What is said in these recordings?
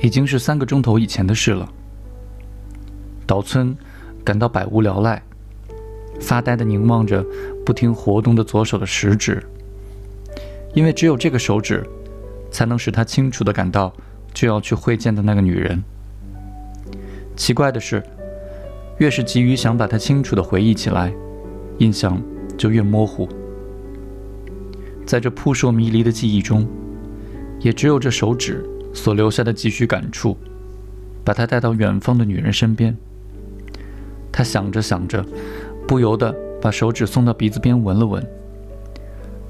已经是三个钟头以前的事了。岛村感到百无聊赖，发呆地凝望着不停活动的左手的食指，因为只有这个手指，才能使他清楚地感到就要去会见的那个女人。奇怪的是，越是急于想把它清楚地回忆起来，印象就越模糊。在这扑朔迷离的记忆中，也只有这手指所留下的几许感触，把他带到远方的女人身边。他想着想着，不由得把手指送到鼻子边闻了闻。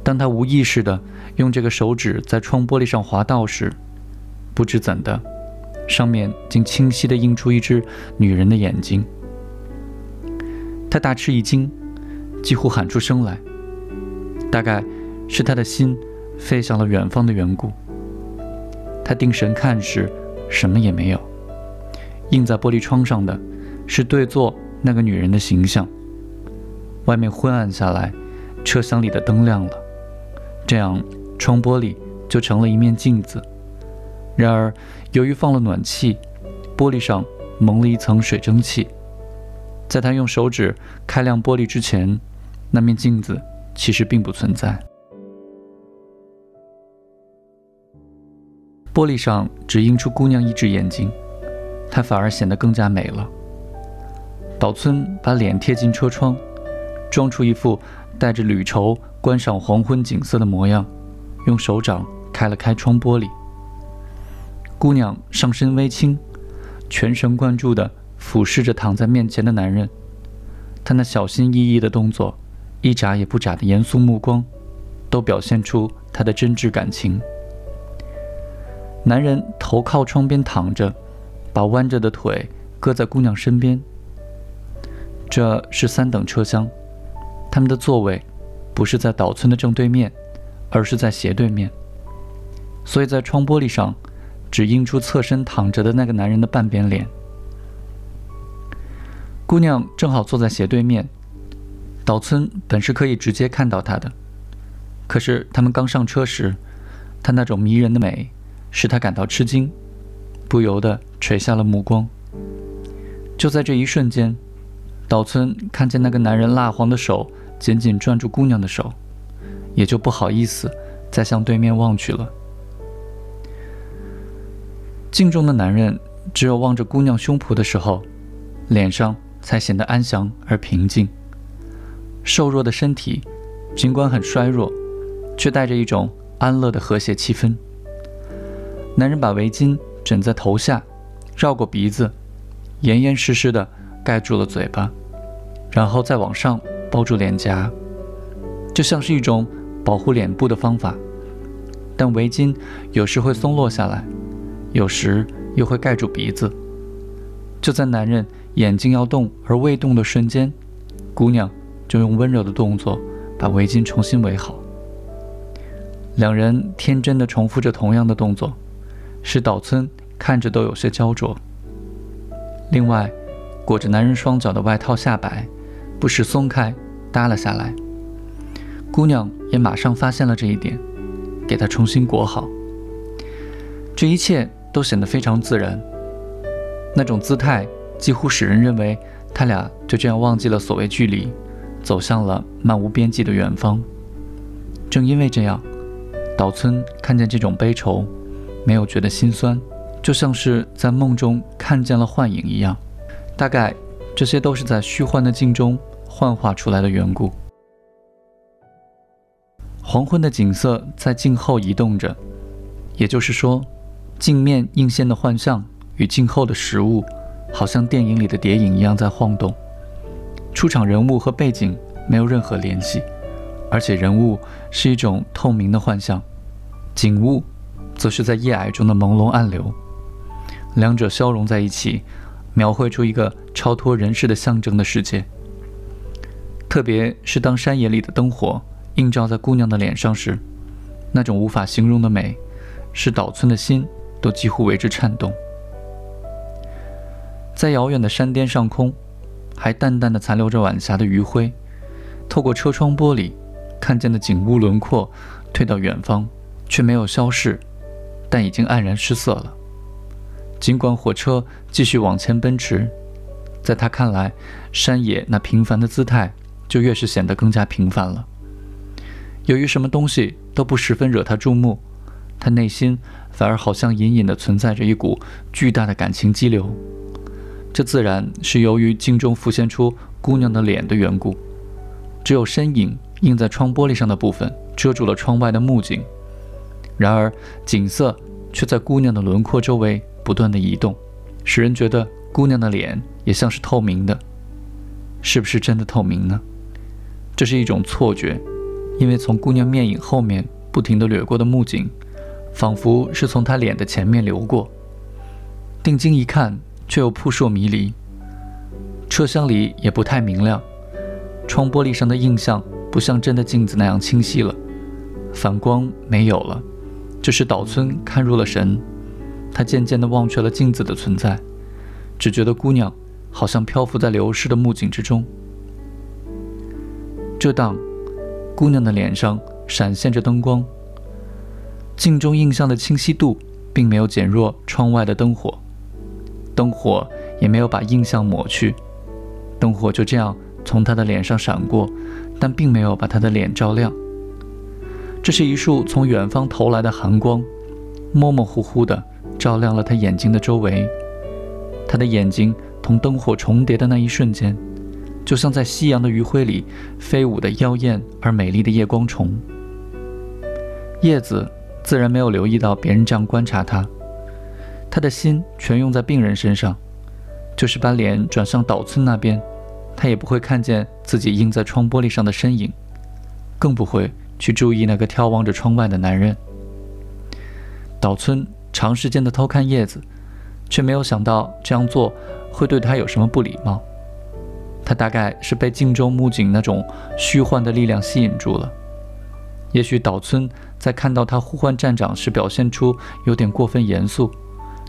当他无意识地用这个手指在窗玻璃上滑道时，不知怎的，上面竟清晰地映出一只女人的眼睛。他大吃一惊，几乎喊出声来。大概是他的心飞向了远方的缘故。他定神看时，什么也没有，映在玻璃窗上的，是对坐。那个女人的形象。外面昏暗下来，车厢里的灯亮了，这样窗玻璃就成了一面镜子。然而，由于放了暖气，玻璃上蒙了一层水蒸气。在他用手指开亮玻璃之前，那面镜子其实并不存在。玻璃上只映出姑娘一只眼睛，她反而显得更加美了。岛村把脸贴近车窗，装出一副带着旅愁观赏黄昏景色的模样，用手掌开了开窗玻璃。姑娘上身微倾，全神贯注地俯视着躺在面前的男人。她那小心翼翼的动作，一眨也不眨的严肃目光，都表现出她的真挚感情。男人头靠窗边躺着，把弯着的腿搁在姑娘身边。这是三等车厢，他们的座位不是在岛村的正对面，而是在斜对面，所以在窗玻璃上只映出侧身躺着的那个男人的半边脸。姑娘正好坐在斜对面，岛村本是可以直接看到她的，可是他们刚上车时，她那种迷人的美使他感到吃惊，不由得垂下了目光。就在这一瞬间。岛村看见那个男人蜡黄的手紧紧攥住姑娘的手，也就不好意思再向对面望去了。镜中的男人只有望着姑娘胸脯的时候，脸上才显得安详而平静。瘦弱的身体，尽管很衰弱，却带着一种安乐的和谐气氛。男人把围巾枕在头下，绕过鼻子，严严实实的盖住了嘴巴。然后再往上包住脸颊，就像是一种保护脸部的方法。但围巾有时会松落下来，有时又会盖住鼻子。就在男人眼睛要动而未动的瞬间，姑娘就用温柔的动作把围巾重新围好。两人天真的重复着同样的动作，使岛村看着都有些焦灼。另外，裹着男人双脚的外套下摆。不时松开，耷了下来。姑娘也马上发现了这一点，给他重新裹好。这一切都显得非常自然，那种姿态几乎使人认为他俩就这样忘记了所谓距离，走向了漫无边际的远方。正因为这样，岛村看见这种悲愁，没有觉得心酸，就像是在梦中看见了幻影一样。大概这些都是在虚幻的镜中。幻化出来的缘故。黄昏的景色在镜后移动着，也就是说，镜面映现的幻象与镜后的实物，好像电影里的谍影一样在晃动。出场人物和背景没有任何联系，而且人物是一种透明的幻象，景物则是在夜霭中的朦胧暗流，两者消融在一起，描绘出一个超脱人世的象征的世界。特别是当山野里的灯火映照在姑娘的脸上时，那种无法形容的美，使岛村的心都几乎为之颤动。在遥远的山巅上空，还淡淡的残留着晚霞的余晖。透过车窗玻璃看见的景物轮廓，退到远方，却没有消逝，但已经黯然失色了。尽管火车继续往前奔驰，在他看来，山野那平凡的姿态就越是显得更加平凡了。由于什么东西都不十分惹他注目，他内心反而好像隐隐的存在着一股巨大的感情激流。这自然是由于镜中浮现出姑娘的脸的缘故，只有身影映在窗玻璃上的部分遮住了窗外的幕景，然而景色却在姑娘的轮廓周围不断的移动，使人觉得姑娘的脸也像是透明的。是不是真的透明呢？这是一种错觉，因为从姑娘面影后面不停地掠过的木景，仿佛是从她脸的前面流过。定睛一看。却又扑朔迷离，车厢里也不太明亮，窗玻璃上的印象不像真的镜子那样清晰了，反光没有了。这时岛村看入了神，他渐渐地忘却了镜子的存在，只觉得姑娘好像漂浮在流逝的木景之中。这当，姑娘的脸上闪现着灯光，镜中印象的清晰度并没有减弱窗外的灯火。灯火也没有把印象抹去，灯火就这样从他的脸上闪过，但并没有把他的脸照亮。这是一束从远方投来的寒光，模模糊糊地照亮了他眼睛的周围。他的眼睛同灯火重叠的那一瞬间，就像在夕阳的余晖里飞舞的妖艳而美丽的夜光虫。叶子自然没有留意到别人这样观察他。他的心全用在病人身上，就是把脸转向岛村那边，他也不会看见自己映在窗玻璃上的身影，更不会去注意那个眺望着窗外的男人。岛村长时间的偷看叶子，却没有想到这样做会对他有什么不礼貌。他大概是被镜中木槿那种虚幻的力量吸引住了。也许岛村在看到他呼唤站长时表现出有点过分严肃。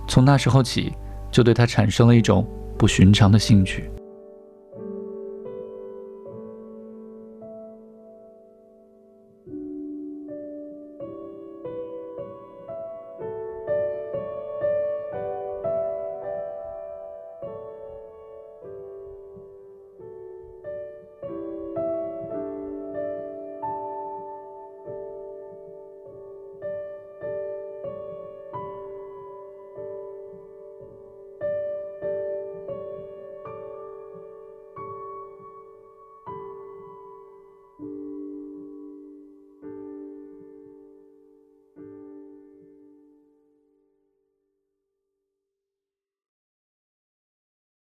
从那时候起，就对他产生了一种不寻常的兴趣。